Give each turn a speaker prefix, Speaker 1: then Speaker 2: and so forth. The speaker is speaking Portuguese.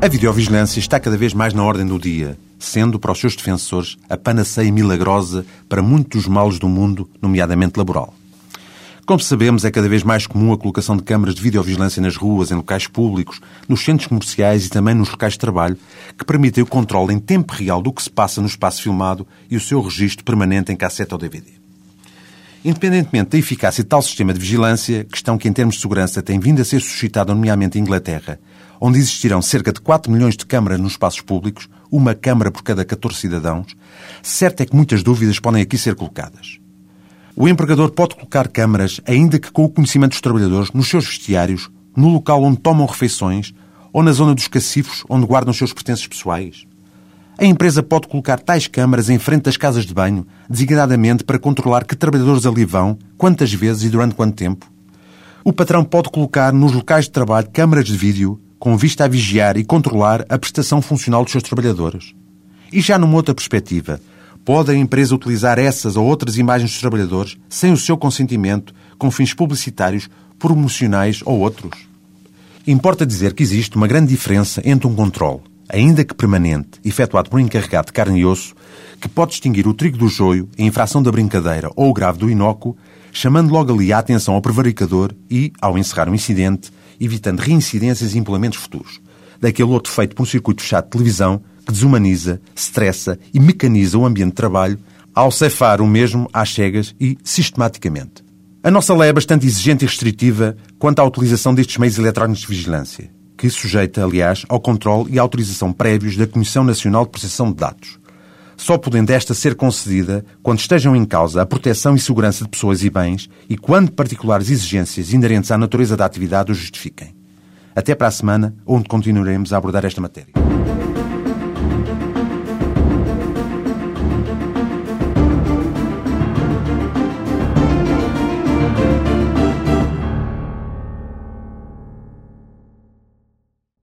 Speaker 1: A videovigilância está cada vez mais na ordem do dia, sendo para os seus defensores a panaceia milagrosa para muitos dos males do mundo, nomeadamente laboral. Como sabemos, é cada vez mais comum a colocação de câmaras de videovigilância nas ruas, em locais públicos, nos centros comerciais e também nos locais de trabalho, que permitem o controle em tempo real do que se passa no espaço filmado e o seu registro permanente em cassete ou DVD. Independentemente da eficácia de tal sistema de vigilância, questão que em termos de segurança tem vindo a ser suscitada nomeadamente em Inglaterra, onde existirão cerca de 4 milhões de câmaras nos espaços públicos, uma câmara por cada 14 cidadãos, certo é que muitas dúvidas podem aqui ser colocadas. O empregador pode colocar câmaras, ainda que com o conhecimento dos trabalhadores, nos seus vestiários, no local onde tomam refeições ou na zona dos cacifos onde guardam os seus pertences pessoais? A empresa pode colocar tais câmaras em frente das casas de banho, designadamente para controlar que trabalhadores ali vão, quantas vezes e durante quanto tempo? O patrão pode colocar nos locais de trabalho câmaras de vídeo com vista a vigiar e controlar a prestação funcional dos seus trabalhadores. E já numa outra perspectiva, pode a empresa utilizar essas ou outras imagens dos trabalhadores sem o seu consentimento, com fins publicitários, promocionais ou outros? Importa dizer que existe uma grande diferença entre um controle, ainda que permanente, efetuado por um encarregado de carne e osso, que pode distinguir o trigo do joio, a infração da brincadeira ou o grave do inócuo, chamando logo ali a atenção ao prevaricador e, ao encerrar o incidente, evitando reincidências e implementos futuros. Daquele outro feito por um circuito fechado de televisão que desumaniza, estressa e mecaniza o ambiente de trabalho ao cefar o mesmo às cegas e sistematicamente. A nossa lei é bastante exigente e restritiva quanto à utilização destes meios eletrónicos de vigilância, que sujeita, aliás, ao controle e autorização prévios da Comissão Nacional de Proteção de Dados, só podendo esta ser concedida quando estejam em causa a proteção e segurança de pessoas e bens e quando particulares exigências inerentes à natureza da atividade o justifiquem. Até para a semana, onde continuaremos a abordar esta matéria.